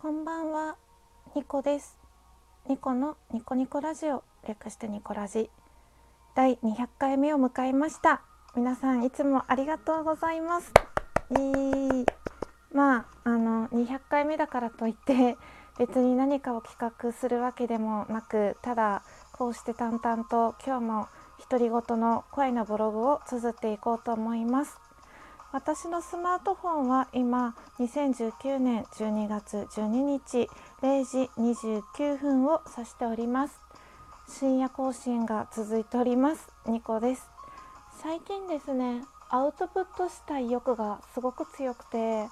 こんばんは、ニコです。ニコのニコニコラジオ、略してニコラジ。第200回目を迎えました。皆さんいつもありがとうございます。えー、まああの200回目だからといって別に何かを企画するわけでもなく、ただこうして淡々と今日も独り言の声のブログを綴っていこうと思います。私のスマートフォンは今2019年12月12日0時29分を指しております。深夜更新が続いております。ニコです。最近ですねアウトプットしたい欲がすごく強くて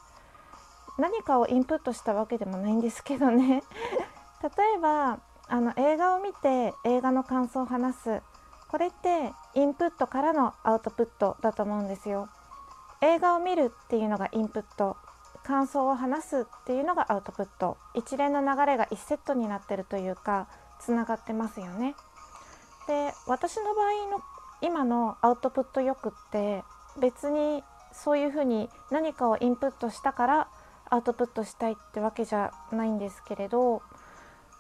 何かをインプットしたわけでもないんですけどね。例えばあの映画を見て映画の感想を話す。これってインプットからのアウトプットだと思うんですよ。映画を見るっていうのがインプット感想を話すっていうのがアウトプット一連の流れが1セットになってるというかつながってますよね。で私の場合の今のアウトプット欲って別にそういうふうに何かをインプットしたからアウトプットしたいってわけじゃないんですけれど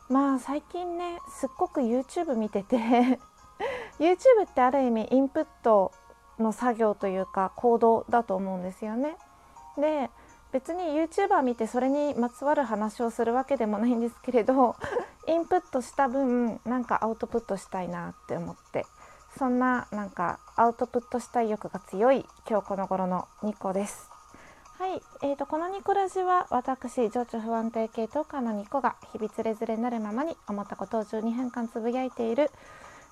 まあ最近ねすっごく YouTube 見てて YouTube ってある意味インプットの作業というか行動だと思うんですよね。で別に YouTuber 見てそれにまつわる話をするわけでもないんですけれど インプットした分なんかアウトプットしたいなって思ってそんななんかアウトプットしたい欲が強い今日この頃のニコです。はい、えーと、このニコラジは私情緒不安定系トーカーのニコが日々つれづれなるままに思ったことを12分間つぶやいている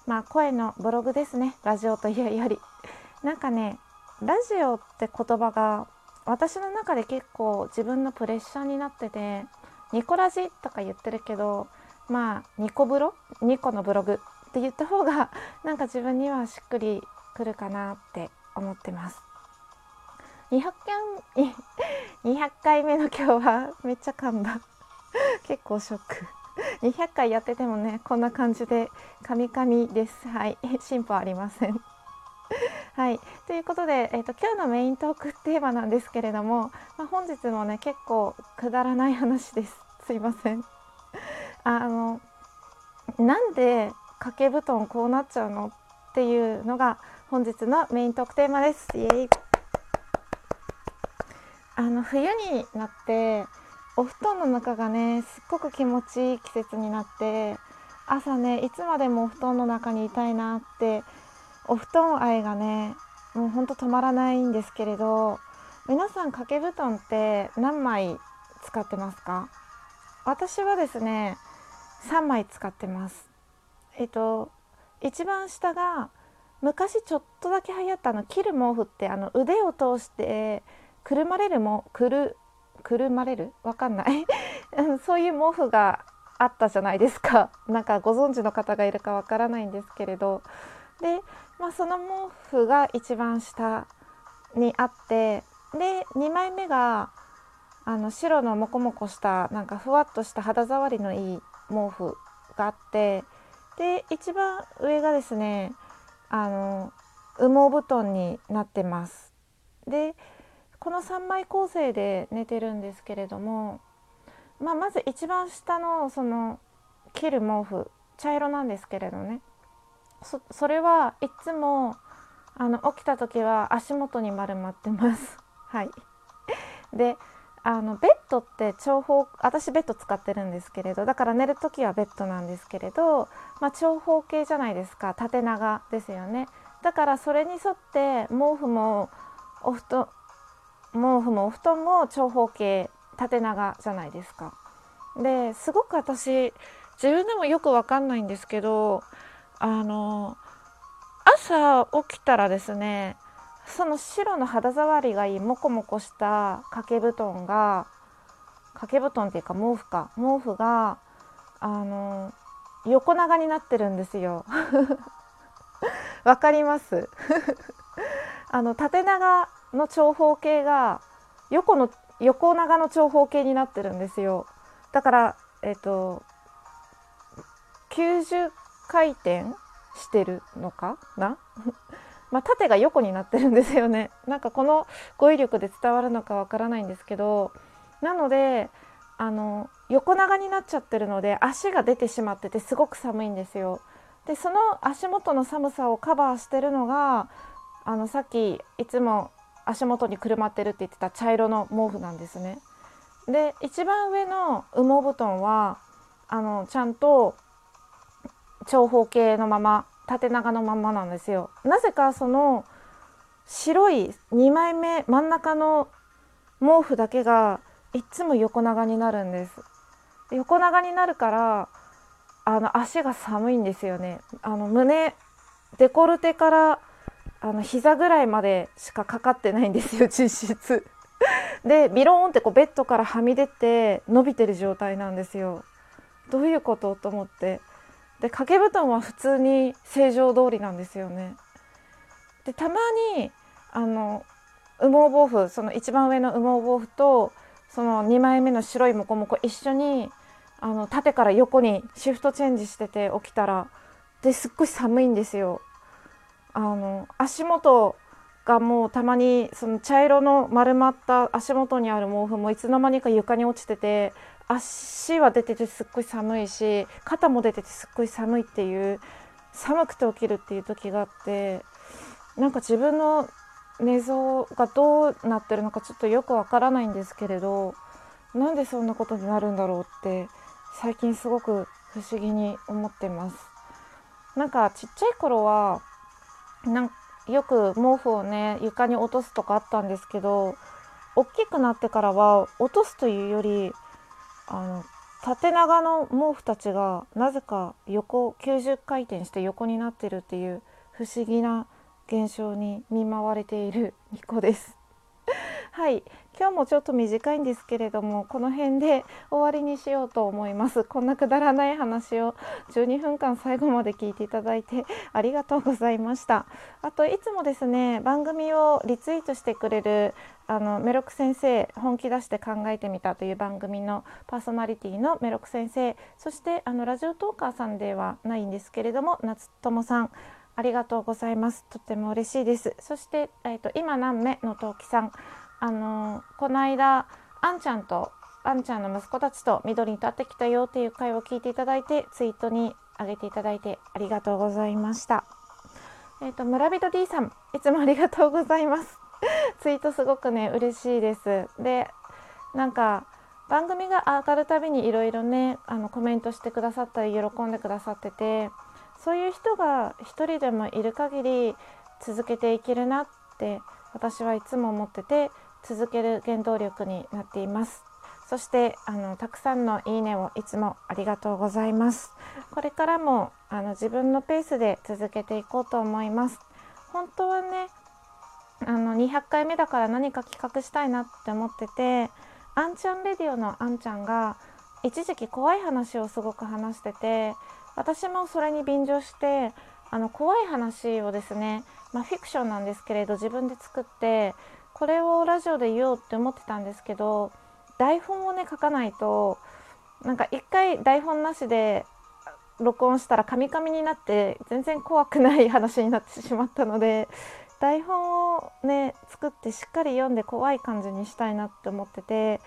まあ声のブログですねラジオというよりなんかねラジオって言葉が私の中で結構自分のプレッシャーになっててニコラジとか言ってるけどまあニコブロ？ニコのブログって言った方が なんか自分にはしっくりくるかなって思ってます。200回 ,200 回目の今日はめっちゃ噛んだ。結構ショック。200回やっててもねこんな感じでカミカミです。はい。進歩ありません。はい、ということで、えーと、今日のメイントークテーマなんですけれども、まあ、本日もね結構くだらない話です。すいません。あのなんで掛け布団こうなっちゃうのっていうのが本日のメイントークテーマです。イエイ。あの冬になってお布団の中がねすっごく気持ちいい季節になって朝ねいつまでもお布団の中にいたいなってお布団愛がねもうほんと止まらないんですけれど皆さん掛け布団って何枚使ってますか？私はですね3枚使ってます。えっと一番下が昔ちょっとだけ流行ったの切る毛布ってあの腕を通してくるまれるもくるくるまれる？わかんない。そういう毛布があったじゃないですか。なんかご存知の方がいるかわからないんですけれど。で、まあ、その毛布が一番下にあってで2枚目があの白のモコモコしたなんかふわっとした肌触りのいい毛布があってで一番上がですねあの羽毛布団になってます。でこの3枚構成で寝てるんですけれども、まあ、まず一番下のその切る毛布茶色なんですけれどねそそれはいつもあの起きた時は足元に丸まってます。はい、であのベッドって長方私ベッド使ってるんですけれどだから寝る時はベッドなんですけれど、まあ、長方形じゃないですか縦長ですよねだからそれに沿って毛布もお布団毛布もお布団も長方形縦長じゃないですか。ですごく私自分でもよくわかんないんですけどあの朝起きたらですねその白の肌触りがいいモコモコした掛け布団が掛け布団っていうか毛布か毛布があの横長になってるんですよ。わかります？あの縦長の長方形が横の横長の長方形になってるんですよ。だからえっ、と90回転してるのか？な？まあ、縦が横になってるんですよねなんかこの語彙力で伝わるのかわからないんですけどなのであの横長になっちゃってるので足が出てしまっててすごく寒いんですよ。でその足元の寒さをカバーしてるのがあのさっきいつも足元にくるまってるって言ってた茶色の毛布なんですね。で一番上の羽毛布団はあのちゃんと長方形のまま縦長のままなんですよ。なぜかその白い2枚目真ん中の毛布だけがいつも横長になるんです。横長になるからあの足が寒いんですよね。あの胸デコルテからあの膝ぐらいまでしかかかってないんですよ実質。でビローンってこうベッドからはみ出て伸びてる状態なんですよ。どういうこと？と思ってで掛け布団は普通に正常通りなんですよね。でたまにあの羽毛毛布その一番上の羽毛毛布とその2枚目の白いモコモコ一緒にあの縦から横にシフトチェンジしてて起きたらですっごい寒いんですよ。あの足元がもうたまにその茶色の丸まった足元にある毛布もいつの間にか床に落ちてて足は出ててすっごい寒いし肩も出ててすっごい寒いっていう寒くて起きるっていう時があってなんか自分の寝相がどうなってるのかちょっとよくわからないんですけれどなんでそんなことになるんだろうって最近すごく不思議に思ってます。なんかちっちゃい頃はなんよく毛布をね床に落とすとかあったんですけど大きくなってからは落とすというよりあの縦長の毛布たちがなぜか横90回転して横になってるっていう不思議な現象に見舞われているニコです。はい今日もちょっと短いんですけれどもこの辺で終わりにしようと思いますこんなくだらない話を12分間最後まで聞いていただいてありがとうございましたあといつもですね番組をリツイートしてくれるあのメロク先生本気出して考えてみたという番組のパーソナリティのメロク先生そしてあのラジオトーカーさんではないんですけれども夏友さんありがとうございます。とても嬉しいです。そして、えーと、今何目の陶器さん、あの、この間あんちゃんとあんちゃんの息子たちと緑に立ってきたよっていう会を聞いていただいてツイートに上げていただいてありがとうございました。えっ、ー、と村人 D さん、いつもありがとうございます。ツイートすごくね嬉しいです。で、なんか番組が上がるたびにいろいろねあのコメントしてくださったり喜んでくださってて。そういう人が一人でもいる限り続けていけるなって私はいつも思ってて続ける原動力になっています。そしてあのたくさんのいいねをいつもありがとうございます。これからもあの自分のペースで続けていこうと思います。本当はねあの200回目だから何か企画したいなって思っててあんちゃんレディオのあんちゃんが一時期怖い話をすごく話してて私もそれに便乗してあの怖い話をですね、まあ、フィクションなんですけれど自分で作ってこれをラジオで言おうって思ってたんですけど台本をね書かないとなんか一回台本なしで録音したらカミカミになって全然怖くない話になってしまったので台本をね作ってしっかり読んで怖い感じにしたいなって思ってて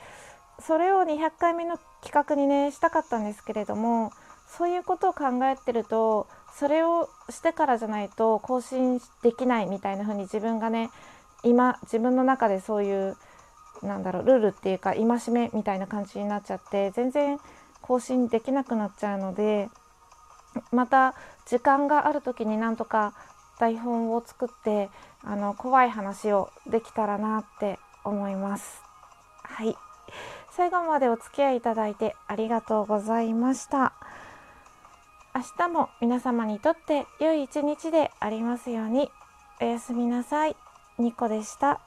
それを200回目の企画にねしたかったんですけれどもそういうことを考えてるとそれをしてからじゃないと更新できないみたいな風に自分がね今自分の中でそういうなんだろうルールっていうか戒めみたいな感じになっちゃって全然更新できなくなっちゃうのでまた時間がある時になんとか台本を作ってあの怖い話をできたらなって思います。はい最後までお付き合いいただいてありがとうございました。明日も皆様にとって良い一日でありますようにおやすみなさい。ニコでした。